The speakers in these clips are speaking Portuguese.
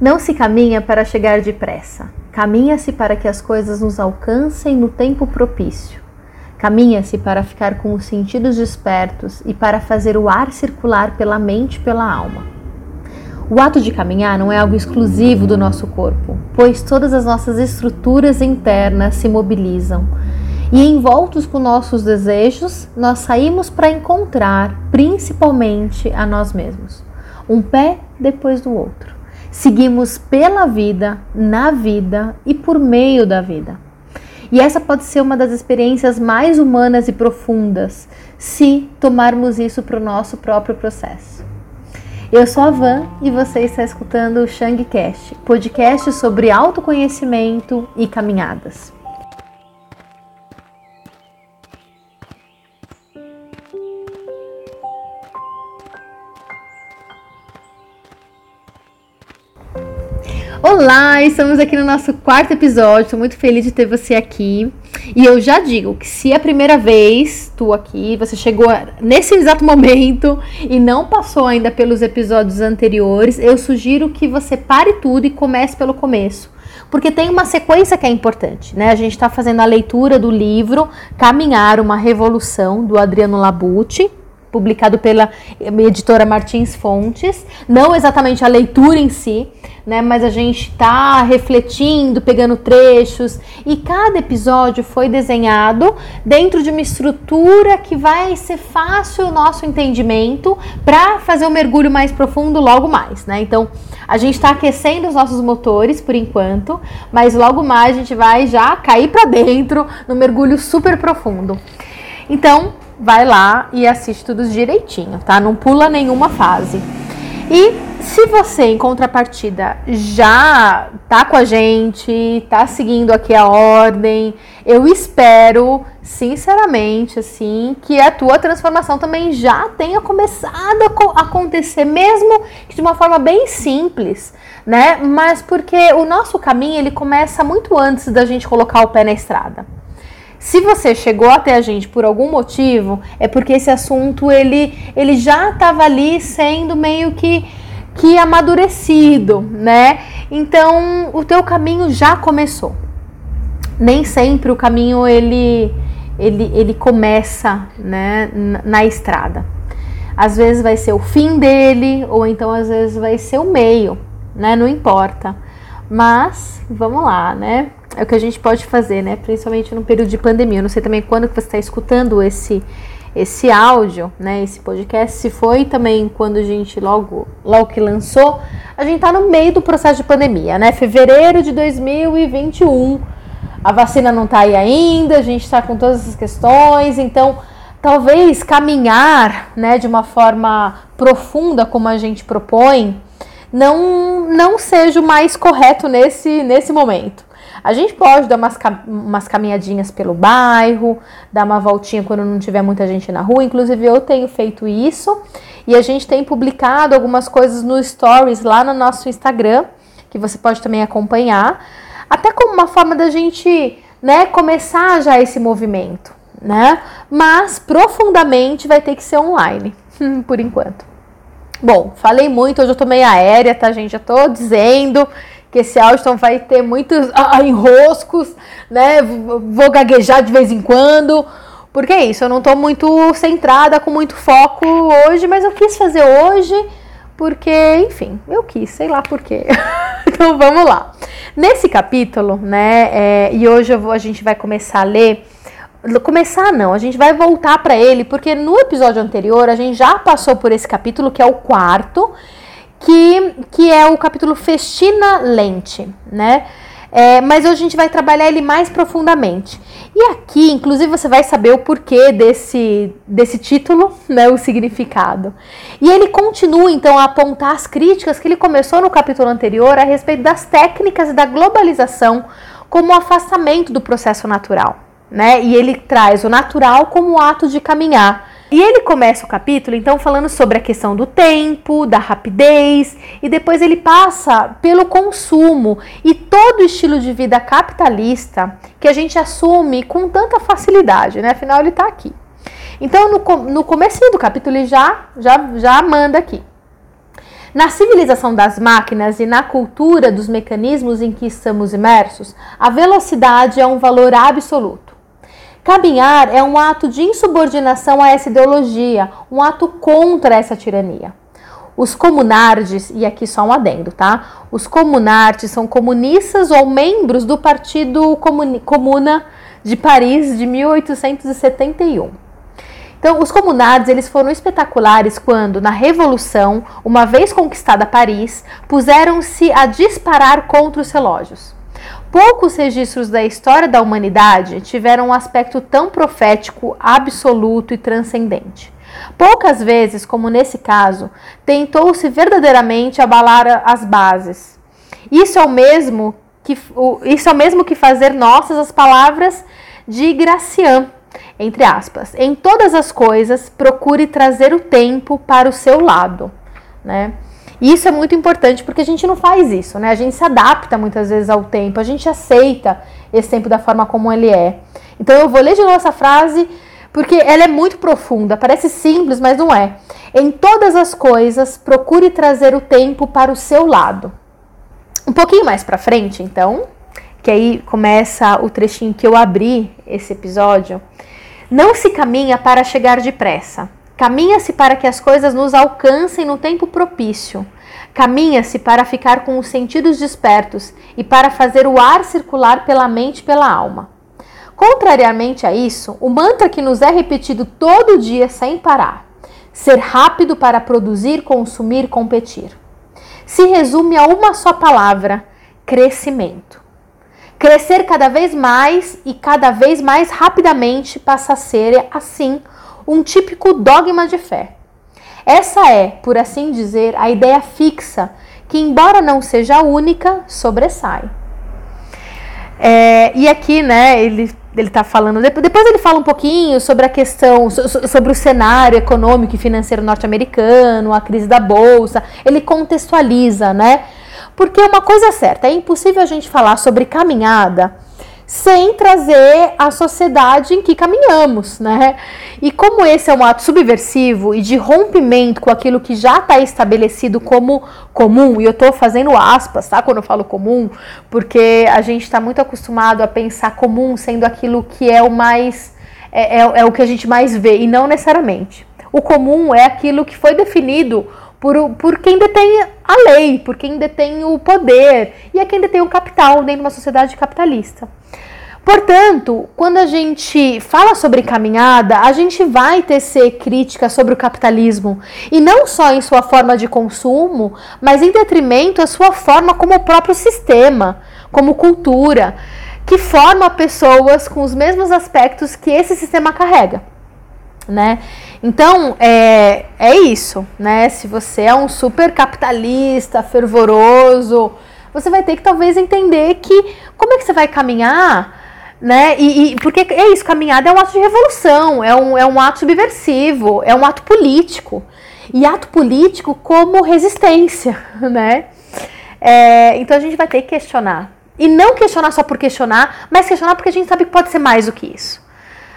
Não se caminha para chegar depressa, caminha-se para que as coisas nos alcancem no tempo propício. Caminha-se para ficar com os sentidos despertos e para fazer o ar circular pela mente e pela alma. O ato de caminhar não é algo exclusivo do nosso corpo, pois todas as nossas estruturas internas se mobilizam. E envoltos com nossos desejos, nós saímos para encontrar principalmente a nós mesmos, um pé depois do outro. Seguimos pela vida, na vida e por meio da vida. E essa pode ser uma das experiências mais humanas e profundas se tomarmos isso para o nosso próprio processo. Eu sou a Van e você está escutando o Shangcast, podcast sobre autoconhecimento e caminhadas. Olá, estamos aqui no nosso quarto episódio. Estou muito feliz de ter você aqui. E eu já digo que se é a primeira vez tu aqui, você chegou nesse exato momento e não passou ainda pelos episódios anteriores, eu sugiro que você pare tudo e comece pelo começo. Porque tem uma sequência que é importante, né? A gente está fazendo a leitura do livro Caminhar uma Revolução, do Adriano Labucci publicado pela editora Martins Fontes. Não exatamente a leitura em si, né? Mas a gente está refletindo, pegando trechos e cada episódio foi desenhado dentro de uma estrutura que vai ser fácil o nosso entendimento para fazer um mergulho mais profundo logo mais, né? Então a gente está aquecendo os nossos motores por enquanto, mas logo mais a gente vai já cair para dentro no mergulho super profundo. Então vai lá e assiste tudo direitinho, tá? Não pula nenhuma fase. E se você, em contrapartida, já tá com a gente, tá seguindo aqui a ordem, eu espero, sinceramente, assim, que a tua transformação também já tenha começado a acontecer, mesmo que de uma forma bem simples, né? Mas porque o nosso caminho, ele começa muito antes da gente colocar o pé na estrada. Se você chegou até a gente por algum motivo, é porque esse assunto ele, ele já estava ali sendo meio que que amadurecido, né? Então, o teu caminho já começou. Nem sempre o caminho ele ele, ele começa, né, na, estrada. Às vezes vai ser o fim dele, ou então às vezes vai ser o meio, né? Não importa. Mas vamos lá, né? É o que a gente pode fazer, né? Principalmente no período de pandemia. Eu não sei também quando que você está escutando esse esse áudio, né? Esse podcast. Se foi também quando a gente logo logo que lançou, a gente está no meio do processo de pandemia, né? Fevereiro de 2021. A vacina não está aí ainda. A gente está com todas essas questões. Então talvez caminhar, né? De uma forma profunda como a gente propõe, não não seja o mais correto nesse nesse momento. A gente pode dar umas, umas caminhadinhas pelo bairro, dar uma voltinha quando não tiver muita gente na rua. Inclusive, eu tenho feito isso e a gente tem publicado algumas coisas no Stories lá no nosso Instagram, que você pode também acompanhar, até como uma forma da gente né, começar já esse movimento, né? Mas profundamente vai ter que ser online, por enquanto. Bom, falei muito, hoje eu tô meio aérea, tá, gente? Já tô dizendo que esse então, vai ter muitos ah, enroscos, né? Vou gaguejar de vez em quando. Porque é isso, eu não estou muito centrada, com muito foco hoje, mas eu quis fazer hoje porque, enfim, eu quis, sei lá porquê. então vamos lá. Nesse capítulo, né, é, e hoje vou, a gente vai começar a ler. Começar não, a gente vai voltar para ele, porque no episódio anterior a gente já passou por esse capítulo, que é o quarto, que, que é o capítulo Festina Lente, né? É, mas hoje a gente vai trabalhar ele mais profundamente. E aqui, inclusive, você vai saber o porquê desse, desse título, né, o significado. E ele continua, então, a apontar as críticas que ele começou no capítulo anterior a respeito das técnicas da globalização como afastamento do processo natural. Né? E ele traz o natural como ato de caminhar e ele começa o capítulo então falando sobre a questão do tempo, da rapidez, e depois ele passa pelo consumo e todo o estilo de vida capitalista que a gente assume com tanta facilidade, né? Afinal, ele está aqui. Então, no, no começo do capítulo, ele já, já, já manda aqui. Na civilização das máquinas e na cultura dos mecanismos em que estamos imersos, a velocidade é um valor absoluto. Caminhar é um ato de insubordinação a essa ideologia, um ato contra essa tirania. Os comunardes, e aqui só um adendo, tá? Os comunardes são comunistas ou membros do Partido Comuna de Paris de 1871. Então, os comunardes eles foram espetaculares quando, na Revolução, uma vez conquistada Paris, puseram-se a disparar contra os relógios. Poucos registros da história da humanidade tiveram um aspecto tão profético, absoluto e transcendente. Poucas vezes, como nesse caso, tentou-se verdadeiramente abalar as bases. Isso é o mesmo que, isso é o mesmo que fazer nossas as palavras de Gracian, entre aspas. Em todas as coisas, procure trazer o tempo para o seu lado, né? E isso é muito importante porque a gente não faz isso, né? A gente se adapta muitas vezes ao tempo, a gente aceita esse tempo da forma como ele é. Então eu vou ler de novo essa frase porque ela é muito profunda, parece simples, mas não é. Em todas as coisas, procure trazer o tempo para o seu lado. Um pouquinho mais para frente, então, que aí começa o trechinho que eu abri esse episódio. Não se caminha para chegar depressa. Caminha-se para que as coisas nos alcancem no tempo propício. Caminha-se para ficar com os sentidos despertos e para fazer o ar circular pela mente e pela alma. Contrariamente a isso, o mantra que nos é repetido todo dia sem parar, ser rápido para produzir, consumir, competir, se resume a uma só palavra: crescimento. Crescer cada vez mais e cada vez mais rapidamente passa a ser, assim, um típico dogma de fé. Essa é, por assim dizer, a ideia fixa que, embora não seja única, sobressai. É, e aqui, né, ele ele está falando. Depois ele fala um pouquinho sobre a questão, sobre o cenário econômico e financeiro norte-americano, a crise da bolsa. Ele contextualiza, né? Porque uma coisa é certa, é impossível a gente falar sobre caminhada sem trazer a sociedade em que caminhamos, né? E como esse é um ato subversivo e de rompimento com aquilo que já está estabelecido como comum, e eu estou fazendo aspas, tá? Quando eu falo comum, porque a gente está muito acostumado a pensar comum sendo aquilo que é o mais é, é, é o que a gente mais vê e não necessariamente. O comum é aquilo que foi definido por, por quem detém a lei, por quem detém o poder e é quem detém o capital dentro de uma sociedade capitalista. Portanto, quando a gente fala sobre caminhada, a gente vai tecer crítica sobre o capitalismo e não só em sua forma de consumo, mas em detrimento à sua forma como próprio sistema, como cultura, que forma pessoas com os mesmos aspectos que esse sistema carrega né? Então, é, é isso, né? Se você é um super capitalista, fervoroso, você vai ter que talvez entender que como é que você vai caminhar, né? E, e, porque é isso, caminhada é um ato de revolução, é um, é um ato subversivo, é um ato político. E ato político como resistência, né? É, então a gente vai ter que questionar. E não questionar só por questionar, mas questionar porque a gente sabe que pode ser mais do que isso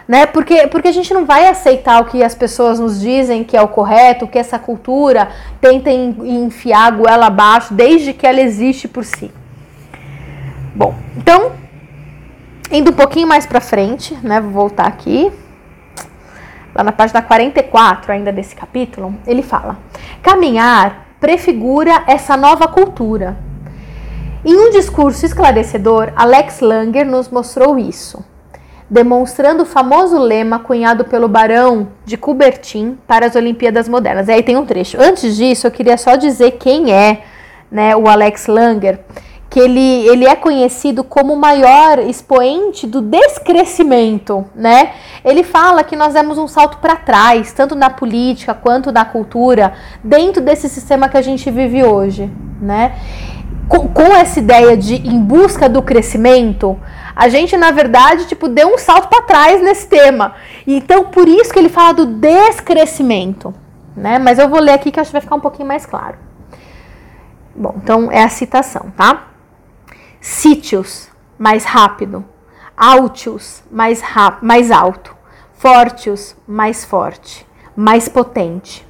né? Porque, porque a gente não vai aceitar o que as pessoas nos dizem que é o correto, que essa cultura tenta enfiar a goela abaixo desde que ela existe por si. Bom, então, indo um pouquinho mais para frente, né? Vou voltar aqui. Lá na página 44 ainda desse capítulo, ele fala: Caminhar prefigura essa nova cultura. Em um discurso esclarecedor, Alex Langer nos mostrou isso demonstrando o famoso lema cunhado pelo Barão de Coubertin para as Olimpíadas Modernas. E aí tem um trecho. Antes disso, eu queria só dizer quem é né, o Alex Langer, que ele, ele é conhecido como o maior expoente do descrescimento, né? Ele fala que nós demos um salto para trás, tanto na política quanto na cultura, dentro desse sistema que a gente vive hoje, né? Com, com essa ideia de em busca do crescimento, a gente, na verdade, tipo, deu um salto para trás nesse tema. Então, por isso que ele fala do descrescimento, né? Mas eu vou ler aqui que acho que vai ficar um pouquinho mais claro. Bom, então é a citação, tá? Sítios, mais rápido. Altius, mais, mais alto. Fortius, mais forte. Mais potente.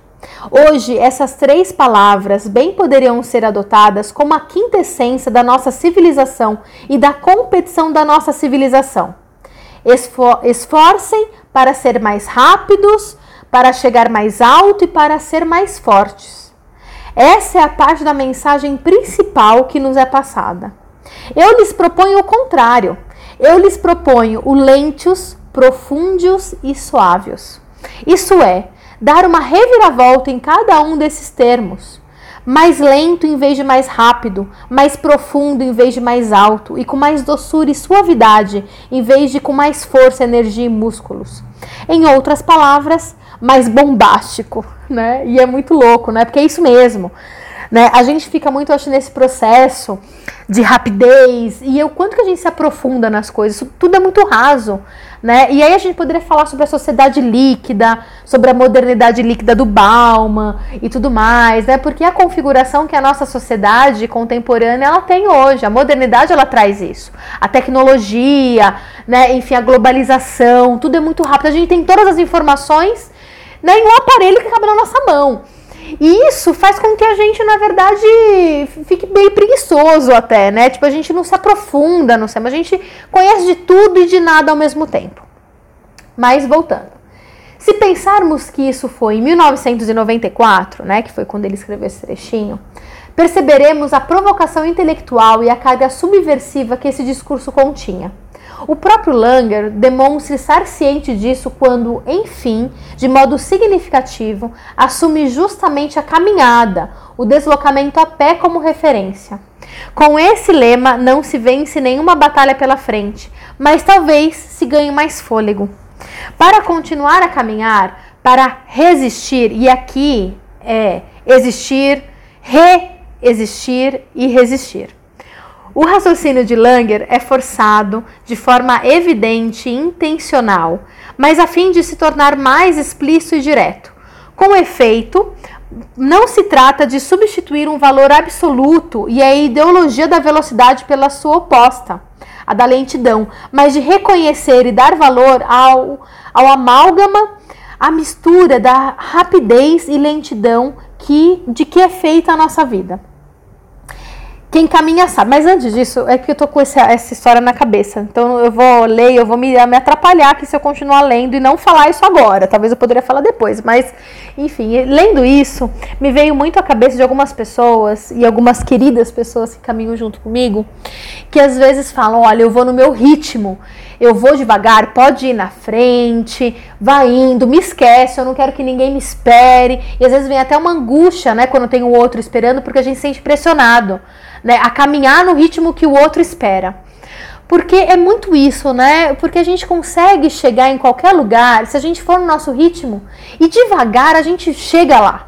Hoje, essas três palavras bem poderiam ser adotadas como a quinta essência da nossa civilização e da competição da nossa civilização. Esfor esforcem para ser mais rápidos, para chegar mais alto e para ser mais fortes. Essa é a parte da mensagem principal que nos é passada. Eu lhes proponho o contrário. Eu lhes proponho o lentius, profundius e suavios. Isso é, dar uma reviravolta em cada um desses termos. Mais lento em vez de mais rápido, mais profundo em vez de mais alto, e com mais doçura e suavidade em vez de com mais força, energia e músculos. Em outras palavras, mais bombástico, né? E é muito louco, né? Porque é isso mesmo. Né? A gente fica muito, acho, nesse processo de rapidez e o quanto que a gente se aprofunda nas coisas. Isso tudo é muito raso, né? E aí a gente poderia falar sobre a sociedade líquida, sobre a modernidade líquida do Bauman e tudo mais, né? Porque a configuração que a nossa sociedade contemporânea ela tem hoje, a modernidade ela traz isso. A tecnologia, né? Enfim, a globalização, tudo é muito rápido. A gente tem todas as informações né, em um aparelho que cabe na nossa mão. E isso faz com que a gente, na verdade, fique bem preguiçoso até, né? Tipo, a gente não se aprofunda no tema, a gente conhece de tudo e de nada ao mesmo tempo. Mas voltando. Se pensarmos que isso foi em 1994, né, que foi quando ele escreveu esse trechinho, perceberemos a provocação intelectual e a carga subversiva que esse discurso continha. O próprio Langer demonstra estar ciente disso quando, enfim, de modo significativo, assume justamente a caminhada, o deslocamento a pé como referência. Com esse lema, não se vence nenhuma batalha pela frente, mas talvez se ganhe mais fôlego. Para continuar a caminhar, para resistir, e aqui é existir, reexistir e resistir. O raciocínio de Langer é forçado de forma evidente e intencional, mas a fim de se tornar mais explícito e direto. Com efeito, não se trata de substituir um valor absoluto e a ideologia da velocidade pela sua oposta, a da lentidão, mas de reconhecer e dar valor ao, ao amálgama, a mistura da rapidez e lentidão que, de que é feita a nossa vida. Quem caminha sabe. Mas antes disso, é que eu tô com essa, essa história na cabeça. Então eu vou ler, eu vou me, me atrapalhar aqui se eu continuar lendo e não falar isso agora. Talvez eu poderia falar depois. Mas, enfim, lendo isso, me veio muito à cabeça de algumas pessoas e algumas queridas pessoas que caminham junto comigo, que às vezes falam: olha, eu vou no meu ritmo. Eu vou devagar, pode ir na frente, vai indo, me esquece, eu não quero que ninguém me espere. E às vezes vem até uma angústia, né, quando tem o outro esperando, porque a gente se sente pressionado né? A caminhar no ritmo que o outro espera. Porque é muito isso, né? Porque a gente consegue chegar em qualquer lugar se a gente for no nosso ritmo e devagar a gente chega lá.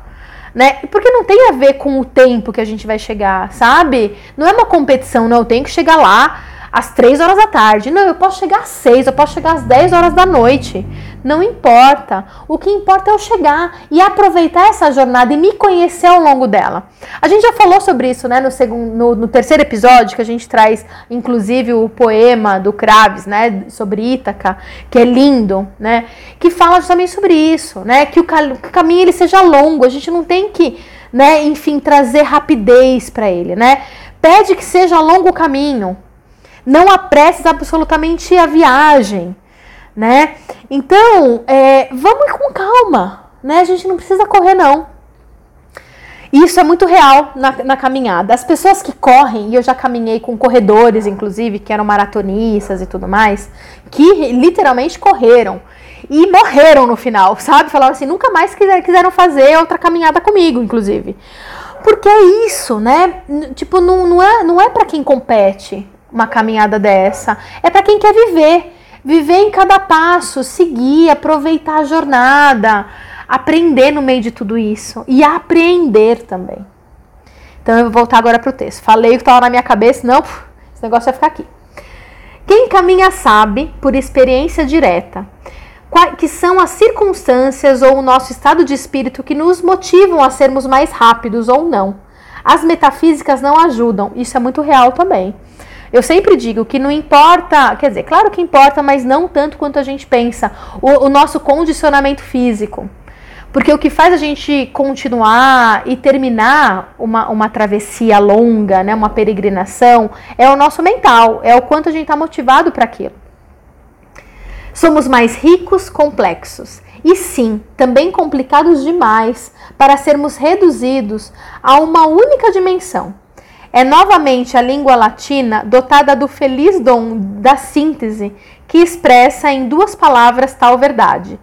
Né? Porque não tem a ver com o tempo que a gente vai chegar, sabe? Não é uma competição, não. Eu tenho que chegar lá às 3 horas da tarde. Não, eu posso chegar às 6, eu posso chegar às 10 horas da noite. Não importa. O que importa é eu chegar e aproveitar essa jornada e me conhecer ao longo dela. A gente já falou sobre isso, né, no, segundo, no, no terceiro episódio, que a gente traz, inclusive, o poema do Kraves, né, sobre Ítaca, que é lindo, né, que fala justamente sobre isso, né, que o, que o caminho ele seja longo. A gente não tem que, né, enfim, trazer rapidez para ele, né. Pede que seja longo o caminho, não apresses absolutamente a viagem, né? Então, é, vamos com calma, né? A gente não precisa correr, não. Isso é muito real na, na, caminhada. As pessoas que correm, e eu já caminhei com corredores, inclusive, que eram maratonistas e tudo mais, que literalmente correram e morreram no final, sabe? Falaram assim, nunca mais quiser, quiseram fazer outra caminhada comigo, inclusive. Porque é isso, né? Tipo, não, não é, não é para quem compete, uma caminhada dessa. É para quem quer viver. Viver em cada passo, seguir, aproveitar a jornada, aprender no meio de tudo isso e aprender também. Então eu vou voltar agora para o texto. Falei o que estava na minha cabeça, não, esse negócio vai ficar aqui. Quem caminha sabe, por experiência direta, que são as circunstâncias ou o nosso estado de espírito que nos motivam a sermos mais rápidos ou não. As metafísicas não ajudam, isso é muito real também. Eu sempre digo que não importa, quer dizer, claro que importa, mas não tanto quanto a gente pensa, o, o nosso condicionamento físico. Porque o que faz a gente continuar e terminar uma, uma travessia longa, né, uma peregrinação, é o nosso mental, é o quanto a gente está motivado para aquilo. Somos mais ricos, complexos e sim, também complicados demais para sermos reduzidos a uma única dimensão. É novamente a língua latina dotada do feliz dom da síntese que expressa em duas palavras tal verdade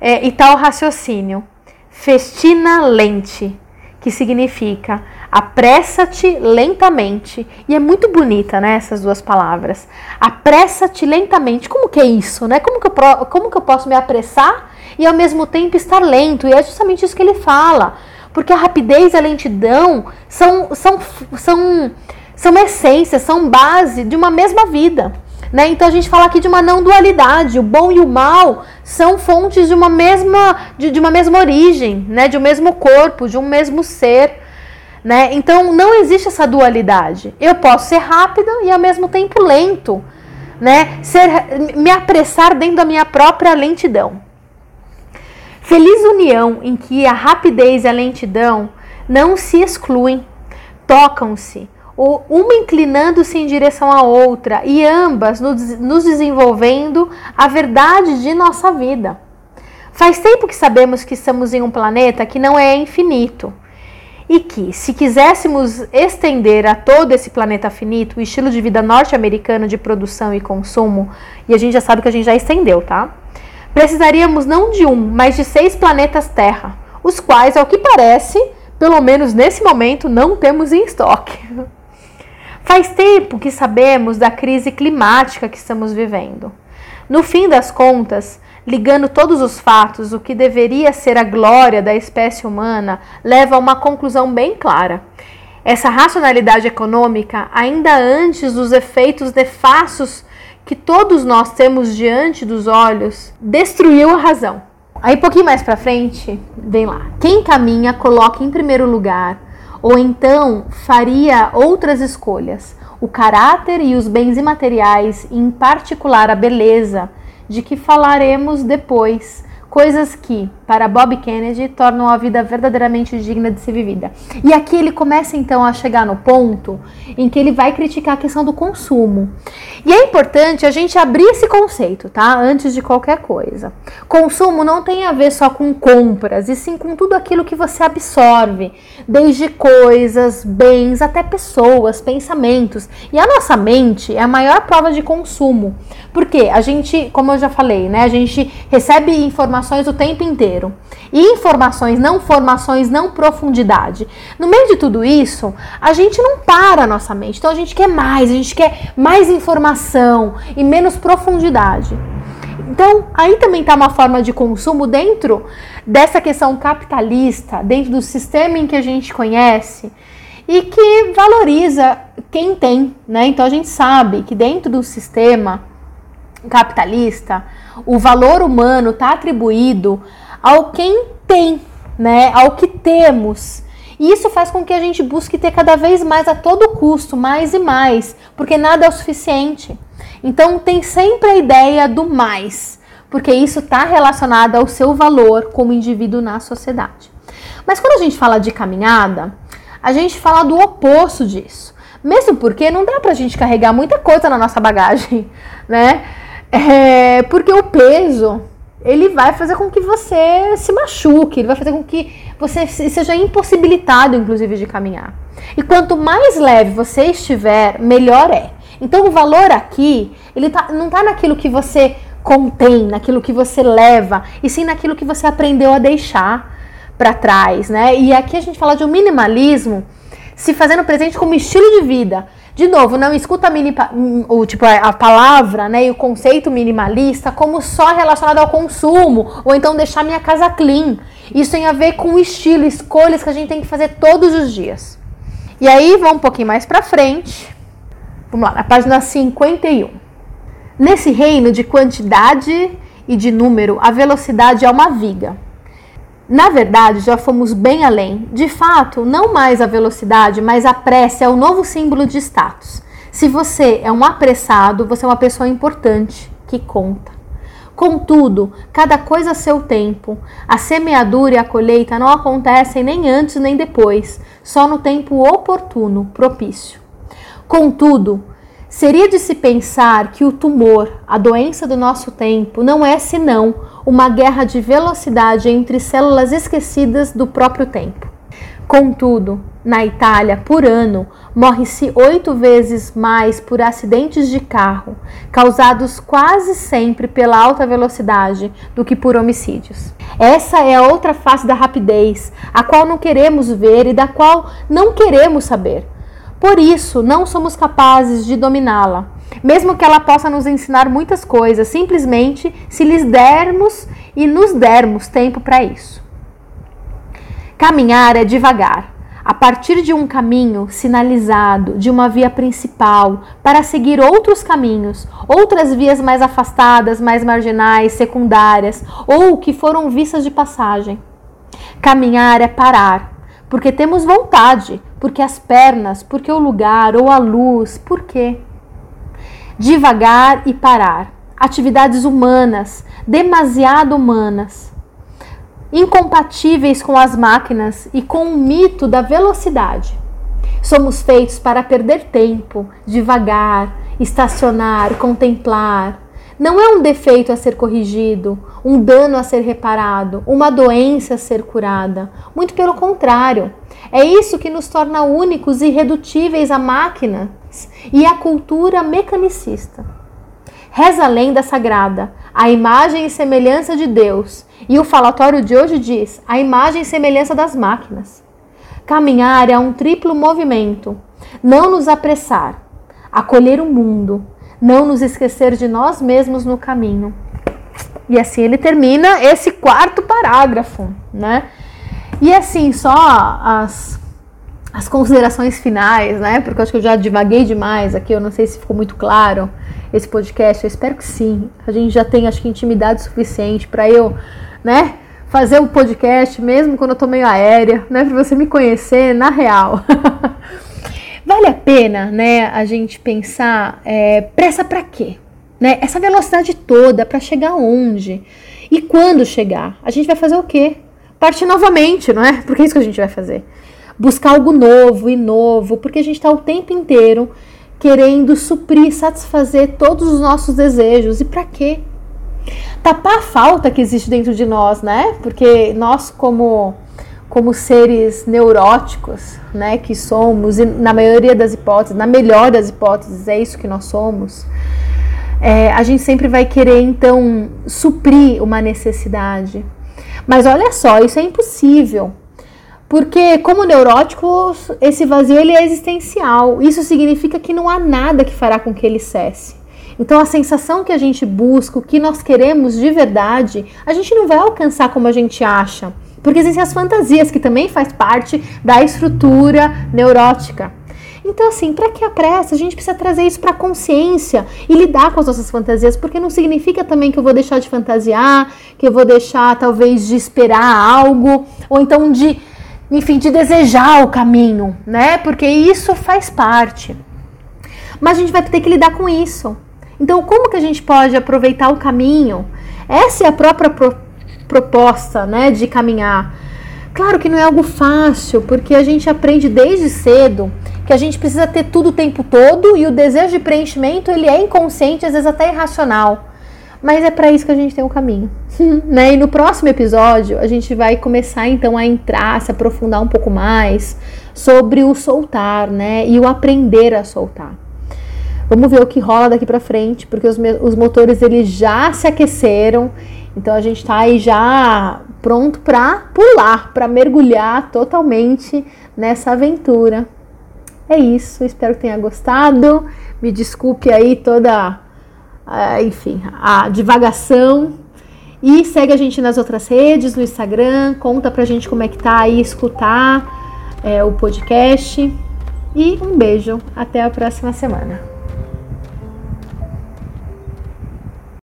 é, e tal raciocínio. Festina lente, que significa apressa-te lentamente. E é muito bonita, né, essas duas palavras. Apressa-te lentamente. Como que é isso, né? Como que, eu, como que eu posso me apressar e ao mesmo tempo estar lento? E é justamente isso que ele fala. Porque a rapidez e a lentidão são, são, são, são essências, são base de uma mesma vida. Né? Então a gente fala aqui de uma não dualidade. O bom e o mal são fontes de uma mesma, de, de uma mesma origem, né? de um mesmo corpo, de um mesmo ser. Né? Então não existe essa dualidade. Eu posso ser rápido e ao mesmo tempo lento, né? Ser, me apressar dentro da minha própria lentidão. Feliz união em que a rapidez e a lentidão não se excluem, tocam-se, uma inclinando-se em direção à outra e ambas nos desenvolvendo a verdade de nossa vida. Faz tempo que sabemos que estamos em um planeta que não é infinito e que, se quiséssemos estender a todo esse planeta finito o estilo de vida norte-americano de produção e consumo, e a gente já sabe que a gente já estendeu, tá? Precisaríamos não de um, mas de seis planetas Terra, os quais, ao que parece, pelo menos nesse momento, não temos em estoque. Faz tempo que sabemos da crise climática que estamos vivendo. No fim das contas, ligando todos os fatos, o que deveria ser a glória da espécie humana leva a uma conclusão bem clara. Essa racionalidade econômica, ainda antes dos efeitos nefastos que todos nós temos diante dos olhos, destruiu a razão. Aí, um pouquinho mais para frente, vem lá. Quem caminha, coloca em primeiro lugar ou então faria outras escolhas. O caráter e os bens imateriais, em particular a beleza, de que falaremos depois, coisas que, para Bob Kennedy, tornam a vida verdadeiramente digna de ser vivida. E aqui ele começa então a chegar no ponto em que ele vai criticar a questão do consumo. E é importante a gente abrir esse conceito, tá? Antes de qualquer coisa. Consumo não tem a ver só com compras, e sim com tudo aquilo que você absorve, desde coisas, bens, até pessoas, pensamentos. E a nossa mente é a maior prova de consumo. Porque a gente, como eu já falei, né, a gente recebe informações o tempo inteiro. E informações, não formações, não profundidade. No meio de tudo isso, a gente não para a nossa mente. Então a gente quer mais, a gente quer mais informação e menos profundidade. Então, aí também está uma forma de consumo dentro dessa questão capitalista, dentro do sistema em que a gente conhece e que valoriza quem tem, né? Então a gente sabe que dentro do sistema capitalista, o valor humano está atribuído ao quem tem, né? Ao que temos. E isso faz com que a gente busque ter cada vez mais a todo custo, mais e mais, porque nada é o suficiente. Então tem sempre a ideia do mais, porque isso está relacionado ao seu valor como indivíduo na sociedade. Mas quando a gente fala de caminhada, a gente fala do oposto disso. Mesmo porque não dá pra gente carregar muita coisa na nossa bagagem, né? É, porque o peso ele vai fazer com que você se machuque, ele vai fazer com que você seja impossibilitado, inclusive, de caminhar. E quanto mais leve você estiver, melhor é. Então, o valor aqui, ele tá, não está naquilo que você contém, naquilo que você leva, e sim naquilo que você aprendeu a deixar para trás, né? E aqui a gente fala de um minimalismo se fazendo presente como estilo de vida. De novo, não escuta o, tipo, a palavra né, e o conceito minimalista como só relacionado ao consumo, ou então deixar minha casa clean. Isso tem a ver com o estilo, escolhas que a gente tem que fazer todos os dias. E aí, vamos um pouquinho mais para frente. Vamos lá, na página 51. Nesse reino de quantidade e de número, a velocidade é uma viga. Na verdade, já fomos bem além. De fato, não mais a velocidade, mas a pressa é o novo símbolo de status. Se você é um apressado, você é uma pessoa importante, que conta. Contudo, cada coisa a seu tempo. A semeadura e a colheita não acontecem nem antes nem depois, só no tempo oportuno, propício. Contudo, seria de se pensar que o tumor, a doença do nosso tempo, não é senão uma guerra de velocidade entre células esquecidas do próprio tempo. Contudo, na Itália, por ano, morre-se oito vezes mais por acidentes de carro, causados quase sempre pela alta velocidade, do que por homicídios. Essa é a outra face da rapidez, a qual não queremos ver e da qual não queremos saber. Por isso, não somos capazes de dominá-la, mesmo que ela possa nos ensinar muitas coisas, simplesmente se lhes dermos e nos dermos tempo para isso. Caminhar é devagar, a partir de um caminho sinalizado, de uma via principal, para seguir outros caminhos, outras vias mais afastadas, mais marginais, secundárias, ou que foram vistas de passagem. Caminhar é parar, porque temos vontade, porque as pernas, porque o lugar ou a luz, por quê? Devagar e parar. Atividades humanas, demasiado humanas incompatíveis com as máquinas e com o mito da velocidade. Somos feitos para perder tempo, devagar, estacionar, contemplar. Não é um defeito a ser corrigido, um dano a ser reparado, uma doença a ser curada. Muito pelo contrário. É isso que nos torna únicos e irredutíveis a máquinas e a cultura mecanicista. Reza a lenda sagrada, a imagem e semelhança de Deus e o falatório de hoje diz: a imagem e semelhança das máquinas. Caminhar é um triplo movimento. Não nos apressar, acolher o mundo, não nos esquecer de nós mesmos no caminho. E assim ele termina esse quarto parágrafo, né? E assim, só as, as considerações finais, né? Porque eu acho que eu já divaguei demais aqui, eu não sei se ficou muito claro esse podcast, eu espero que sim. A gente já tem, acho que, intimidade suficiente para eu né? Fazer o um podcast mesmo quando eu tô meio aérea, né? Pra você me conhecer na real. vale a pena, né, a gente pensar é, pressa para quê? Né? Essa velocidade toda para chegar onde? E quando chegar? A gente vai fazer o quê? Partir novamente, não é? Porque é isso que a gente vai fazer. Buscar algo novo e novo, porque a gente está o tempo inteiro querendo suprir, satisfazer todos os nossos desejos. E para quê? tapar a falta que existe dentro de nós, né? Porque nós, como, como seres neuróticos, né, que somos, e na maioria das hipóteses, na melhor das hipóteses, é isso que nós somos, é, a gente sempre vai querer, então, suprir uma necessidade. Mas olha só, isso é impossível. Porque, como neuróticos, esse vazio ele é existencial. Isso significa que não há nada que fará com que ele cesse. Então a sensação que a gente busca, o que nós queremos de verdade, a gente não vai alcançar como a gente acha. Porque existem as fantasias, que também faz parte da estrutura neurótica. Então, assim, para que a pressa? A gente precisa trazer isso para a consciência e lidar com as nossas fantasias, porque não significa também que eu vou deixar de fantasiar, que eu vou deixar talvez de esperar algo, ou então de, enfim, de desejar o caminho, né? Porque isso faz parte. Mas a gente vai ter que lidar com isso. Então, como que a gente pode aproveitar o caminho? Essa é a própria proposta, né, de caminhar. Claro que não é algo fácil, porque a gente aprende desde cedo que a gente precisa ter tudo o tempo todo e o desejo de preenchimento ele é inconsciente, às vezes até irracional. Mas é para isso que a gente tem o um caminho, né? E no próximo episódio a gente vai começar então a entrar, se aprofundar um pouco mais sobre o soltar, né? E o aprender a soltar. Vamos ver o que rola daqui para frente, porque os, os motores eles já se aqueceram. Então a gente está aí já pronto para pular, para mergulhar totalmente nessa aventura. É isso, espero que tenha gostado. Me desculpe aí toda, uh, enfim, a divagação. E segue a gente nas outras redes, no Instagram, conta pra gente como é que tá aí escutar é, o podcast. E um beijo, até a próxima semana.